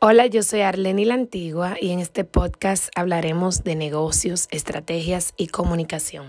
Hola, yo soy Arleni la Antigua y en este podcast hablaremos de negocios, estrategias y comunicación.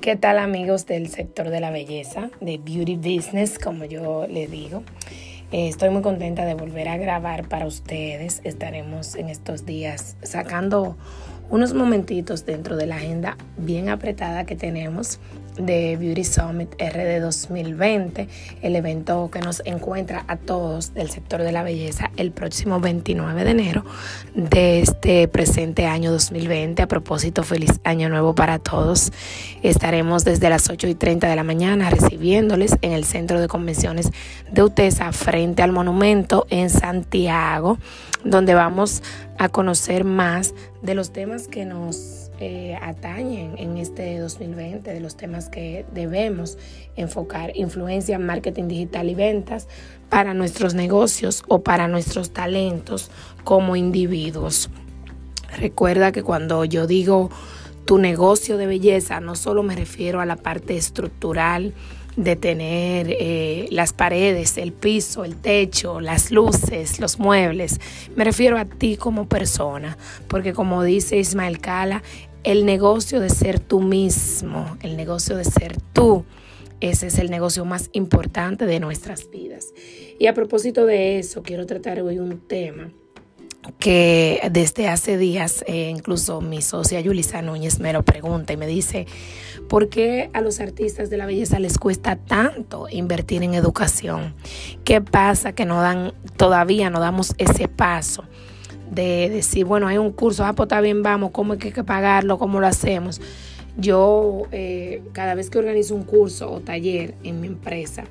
¿Qué tal amigos del sector de la belleza, de beauty business, como yo le digo? Eh, estoy muy contenta de volver a grabar para ustedes. Estaremos en estos días sacando unos momentitos dentro de la agenda bien apretada que tenemos de Beauty Summit RD 2020, el evento que nos encuentra a todos del sector de la belleza el próximo 29 de enero de este presente año 2020. A propósito, feliz año nuevo para todos. Estaremos desde las 8 y 30 de la mañana recibiéndoles en el Centro de Convenciones de UTESA frente al monumento en Santiago, donde vamos a conocer más de los temas que nos eh, atañen en este 2020, de los temas que debemos enfocar, influencia, marketing digital y ventas para nuestros negocios o para nuestros talentos como individuos. Recuerda que cuando yo digo tu negocio de belleza, no solo me refiero a la parte estructural, de tener eh, las paredes, el piso, el techo, las luces, los muebles. Me refiero a ti como persona, porque como dice Ismael Cala, el negocio de ser tú mismo, el negocio de ser tú, ese es el negocio más importante de nuestras vidas. Y a propósito de eso, quiero tratar hoy un tema que desde hace días, eh, incluso mi socia Yulisa Núñez me lo pregunta y me dice, ¿por qué a los artistas de la belleza les cuesta tanto invertir en educación? ¿Qué pasa que no dan, todavía no damos ese paso? de decir, bueno, hay un curso, ah, pues está bien, vamos, ¿cómo hay que pagarlo? ¿Cómo lo hacemos? Yo, eh, cada vez que organizo un curso o taller en mi empresa,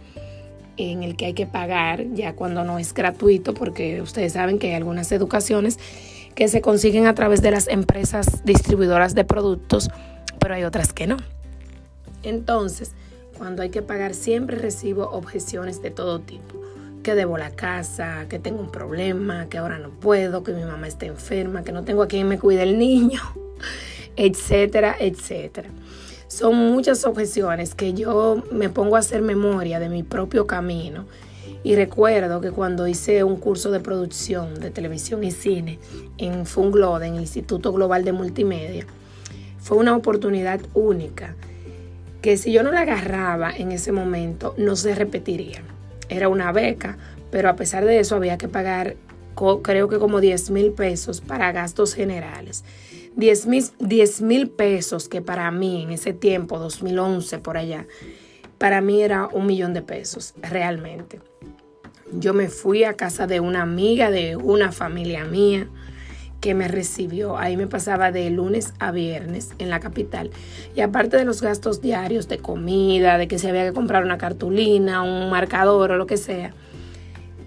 en el que hay que pagar, ya cuando no es gratuito, porque ustedes saben que hay algunas educaciones que se consiguen a través de las empresas distribuidoras de productos, pero hay otras que no. Entonces, cuando hay que pagar, siempre recibo objeciones de todo tipo. Que debo la casa, que tengo un problema, que ahora no puedo, que mi mamá está enferma, que no tengo a quien me cuide el niño, etcétera, etcétera. Son muchas objeciones que yo me pongo a hacer memoria de mi propio camino. Y recuerdo que cuando hice un curso de producción de televisión y cine en Funglode, en Instituto Global de Multimedia, fue una oportunidad única que si yo no la agarraba en ese momento no se repetiría. Era una beca, pero a pesar de eso había que pagar creo que como 10 mil pesos para gastos generales. 10 mil pesos que para mí en ese tiempo, 2011 por allá, para mí era un millón de pesos, realmente. Yo me fui a casa de una amiga de una familia mía que me recibió. Ahí me pasaba de lunes a viernes en la capital. Y aparte de los gastos diarios de comida, de que se había que comprar una cartulina, un marcador o lo que sea,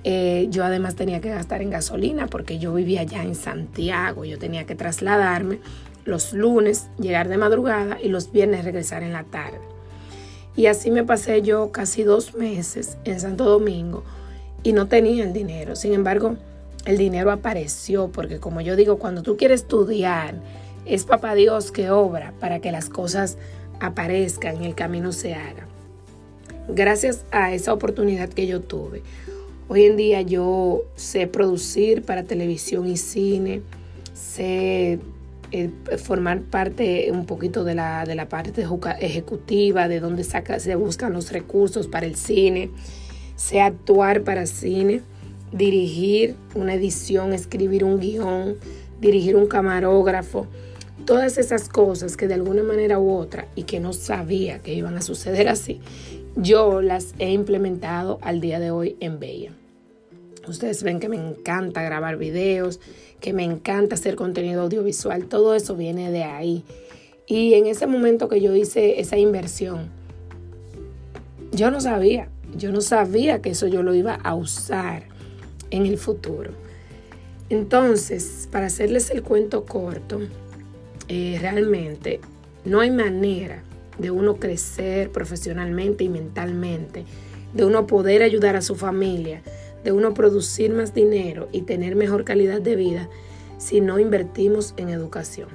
eh, yo además tenía que gastar en gasolina porque yo vivía allá en Santiago. Yo tenía que trasladarme los lunes, llegar de madrugada y los viernes regresar en la tarde. Y así me pasé yo casi dos meses en Santo Domingo y no tenía el dinero. Sin embargo, el dinero apareció porque como yo digo, cuando tú quieres estudiar, es papá Dios que obra para que las cosas aparezcan y el camino se haga. Gracias a esa oportunidad que yo tuve, Hoy en día yo sé producir para televisión y cine, sé eh, formar parte un poquito de la, de la parte ejecutiva, de saca, se buscan los recursos para el cine, sé actuar para cine, dirigir una edición, escribir un guion, dirigir un camarógrafo, todas esas cosas que de alguna manera u otra y que no sabía que iban a suceder así, yo las he implementado al día de hoy en Bella. Ustedes ven que me encanta grabar videos, que me encanta hacer contenido audiovisual, todo eso viene de ahí. Y en ese momento que yo hice esa inversión, yo no sabía, yo no sabía que eso yo lo iba a usar en el futuro. Entonces, para hacerles el cuento corto, eh, realmente no hay manera de uno crecer profesionalmente y mentalmente, de uno poder ayudar a su familia, de uno producir más dinero y tener mejor calidad de vida si no invertimos en educación.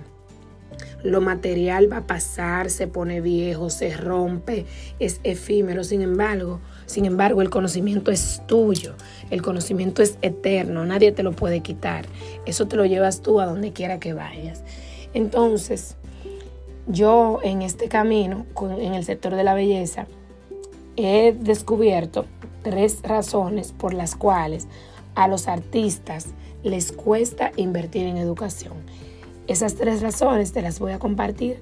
Lo material va a pasar, se pone viejo, se rompe, es efímero. Sin embargo, sin embargo, el conocimiento es tuyo. El conocimiento es eterno, nadie te lo puede quitar. Eso te lo llevas tú a donde quiera que vayas. Entonces, yo en este camino, en el sector de la belleza, he descubierto tres razones por las cuales a los artistas les cuesta invertir en educación. Esas tres razones te las voy a compartir.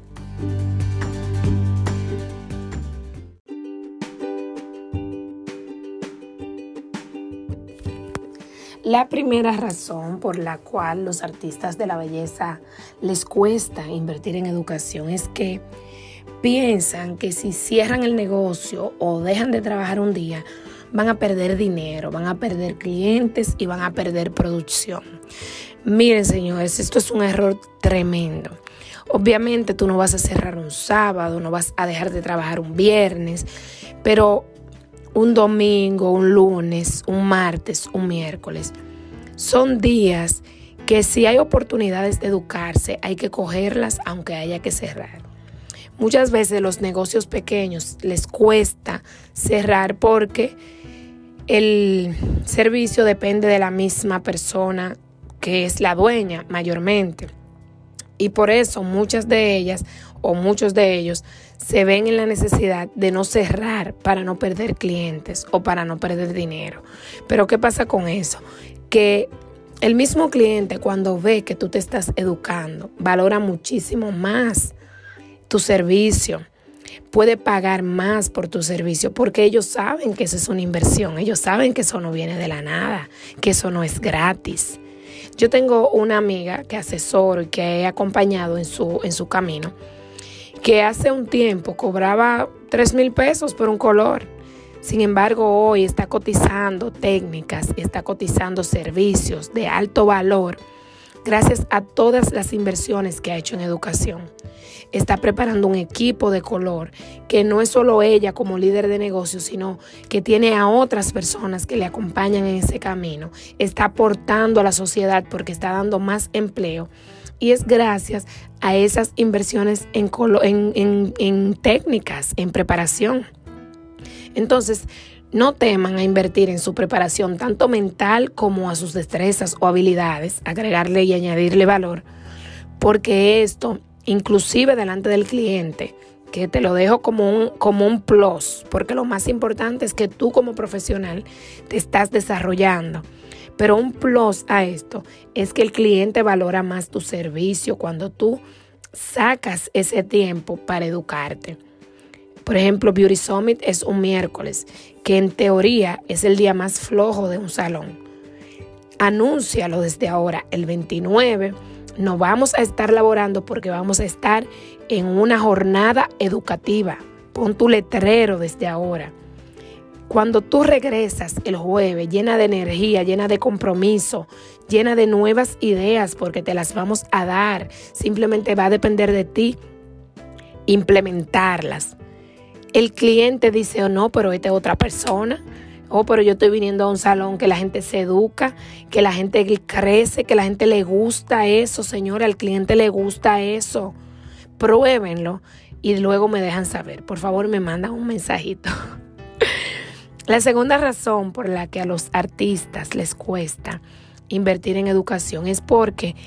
La primera razón por la cual los artistas de la belleza les cuesta invertir en educación es que piensan que si cierran el negocio o dejan de trabajar un día, van a perder dinero, van a perder clientes y van a perder producción. Miren, señores, esto es un error tremendo. Obviamente tú no vas a cerrar un sábado, no vas a dejar de trabajar un viernes, pero un domingo, un lunes, un martes, un miércoles. Son días que si hay oportunidades de educarse, hay que cogerlas aunque haya que cerrar. Muchas veces los negocios pequeños les cuesta cerrar porque el servicio depende de la misma persona que es la dueña mayormente. Y por eso muchas de ellas o muchos de ellos se ven en la necesidad de no cerrar para no perder clientes o para no perder dinero. Pero ¿qué pasa con eso? Que el mismo cliente cuando ve que tú te estás educando valora muchísimo más tu servicio, puede pagar más por tu servicio porque ellos saben que eso es una inversión, ellos saben que eso no viene de la nada, que eso no es gratis. Yo tengo una amiga que asesoro y que he acompañado en su, en su camino que hace un tiempo cobraba 3 mil pesos por un color. Sin embargo, hoy está cotizando técnicas, está cotizando servicios de alto valor gracias a todas las inversiones que ha hecho en educación. Está preparando un equipo de color que no es solo ella como líder de negocio, sino que tiene a otras personas que le acompañan en ese camino. Está aportando a la sociedad porque está dando más empleo y es gracias a esas inversiones en, en, técnicas, en preparación. Entonces, no teman a invertir en su preparación, tanto mental como a sus destrezas o habilidades, agregarle y añadirle valor, porque esto, inclusive delante del cliente, que te lo dejo como un, como un plus, porque lo más importante es que tú como profesional te estás desarrollando pero un plus a esto es que el cliente valora más tu servicio cuando tú sacas ese tiempo para educarte. Por ejemplo, Beauty Summit es un miércoles, que en teoría es el día más flojo de un salón. Anúncialo desde ahora, el 29. No vamos a estar laborando porque vamos a estar en una jornada educativa. Pon tu letrero desde ahora. Cuando tú regresas el jueves llena de energía, llena de compromiso, llena de nuevas ideas, porque te las vamos a dar, simplemente va a depender de ti implementarlas. El cliente dice, oh no, pero esta es otra persona. Oh, pero yo estoy viniendo a un salón que la gente se educa, que la gente crece, que la gente le gusta eso, señora, al cliente le gusta eso. Pruébenlo y luego me dejan saber. Por favor, me mandan un mensajito. La segunda razón por la que a los artistas les cuesta invertir en educación es porque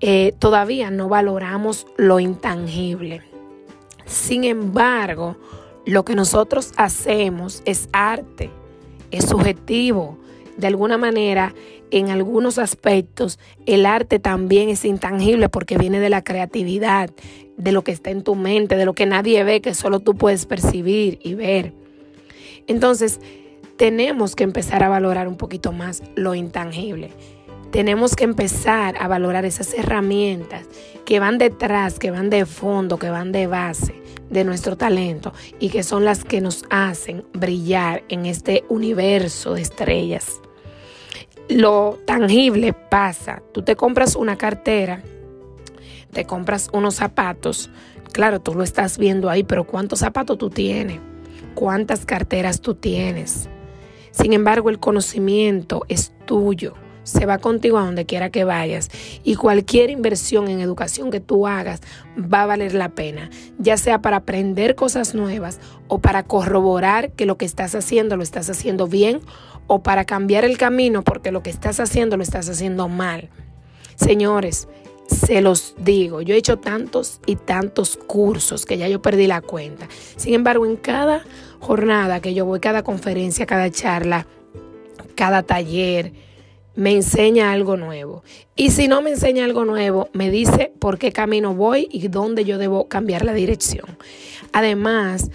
eh, todavía no valoramos lo intangible. Sin embargo, lo que nosotros hacemos es arte, es subjetivo. De alguna manera, en algunos aspectos, el arte también es intangible porque viene de la creatividad, de lo que está en tu mente, de lo que nadie ve, que solo tú puedes percibir y ver. Entonces, tenemos que empezar a valorar un poquito más lo intangible. Tenemos que empezar a valorar esas herramientas que van detrás, que van de fondo, que van de base de nuestro talento y que son las que nos hacen brillar en este universo de estrellas. Lo tangible pasa. Tú te compras una cartera, te compras unos zapatos. Claro, tú lo estás viendo ahí, pero ¿cuántos zapatos tú tienes? cuántas carteras tú tienes. Sin embargo, el conocimiento es tuyo. Se va contigo a donde quiera que vayas y cualquier inversión en educación que tú hagas va a valer la pena, ya sea para aprender cosas nuevas o para corroborar que lo que estás haciendo lo estás haciendo bien o para cambiar el camino porque lo que estás haciendo lo estás haciendo mal. Señores, se los digo, yo he hecho tantos y tantos cursos que ya yo perdí la cuenta. Sin embargo, en cada jornada que yo voy, cada conferencia, cada charla, cada taller, me enseña algo nuevo. Y si no me enseña algo nuevo, me dice por qué camino voy y dónde yo debo cambiar la dirección. Además,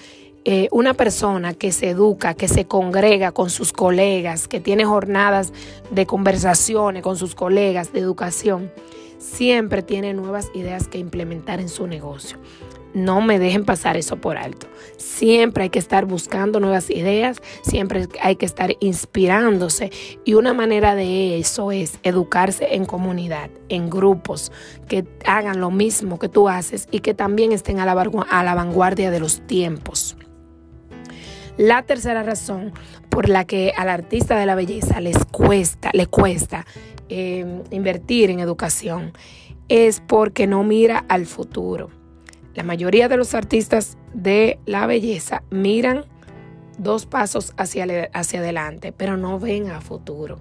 eh, una persona que se educa, que se congrega con sus colegas, que tiene jornadas de conversaciones con sus colegas de educación, siempre tiene nuevas ideas que implementar en su negocio. No me dejen pasar eso por alto. Siempre hay que estar buscando nuevas ideas, siempre hay que estar inspirándose y una manera de eso es educarse en comunidad, en grupos que hagan lo mismo que tú haces y que también estén a la, vanguardia de los tiempos. La tercera razón por la que al artista de la belleza les cuesta, le cuesta eh, invertir en educación es porque no mira al futuro. La mayoría de los artistas de la belleza miran dos pasos hacia, hacia adelante, pero no ven a futuro.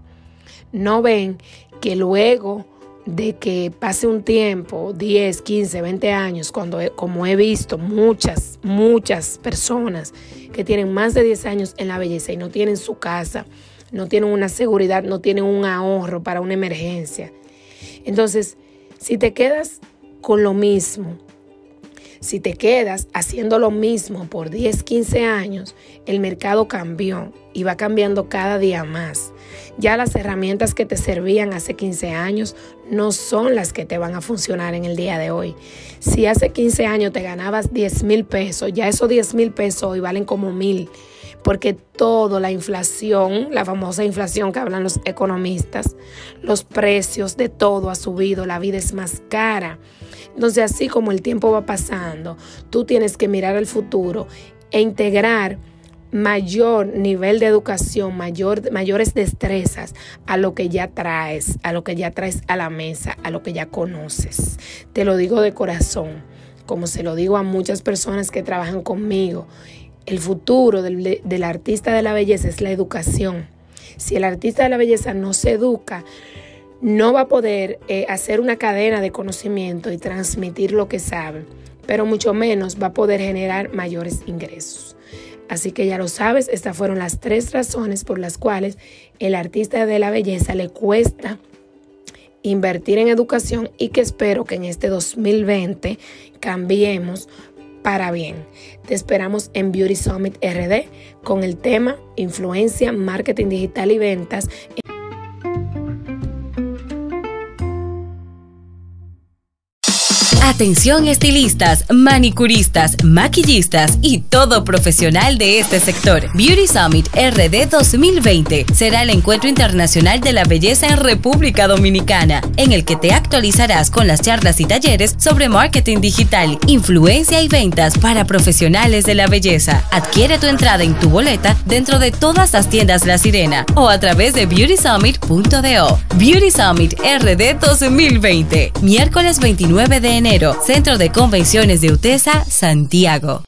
No ven que luego de que pase un tiempo, 10, 15, 20 años, cuando como he visto muchas, muchas personas que tienen más de 10 años en la belleza y no tienen su casa, no tienen una seguridad, no tienen un ahorro para una emergencia. Entonces, si te quedas con lo mismo, si te quedas haciendo lo mismo por 10, 15 años, el mercado cambió y va cambiando cada día más. Ya las herramientas que te servían hace 15 años no son las que te van a funcionar en el día de hoy. Si hace 15 años te ganabas 10 mil pesos, ya esos 10 mil pesos hoy valen como mil porque todo, la inflación, la famosa inflación que hablan los economistas, los precios de todo ha subido, la vida es más cara. Entonces, así como el tiempo va pasando, tú tienes que mirar el futuro e integrar mayor nivel de educación, mayor, mayores destrezas a lo que ya traes, a lo que ya traes a la mesa, a lo que ya conoces. Te lo digo de corazón, como se lo digo a muchas personas que trabajan conmigo el futuro del, artista de la belleza es la educación. Si el artista de la belleza no se educa, no va a poder eh, hacer una cadena de conocimiento y transmitir lo que sabe, pero mucho menos va a poder generar mayores ingresos. Así que ya lo sabes, estas fueron las tres razones por las cuales el artista de la belleza le cuesta invertir en educación y que espero que en este 2020 cambiemos para bien. Te esperamos en Beauty Summit RD con el tema Influencia, Marketing Digital y Ventas. Atención estilistas, manicuristas, maquillistas y todo profesional de este sector. Beauty Summit RD 2020 será el encuentro internacional de la belleza en República Dominicana, en el que te actualizarás con las charlas y talleres sobre marketing digital, influencia y ventas para profesionales de la belleza. Adquiere tu entrada en tu boleta dentro de todas las tiendas La Sirena o a través de beautysummit.do. Beauty Summit RD 2020, miércoles 29 de enero Centro de Convenciones de UTESA, Santiago.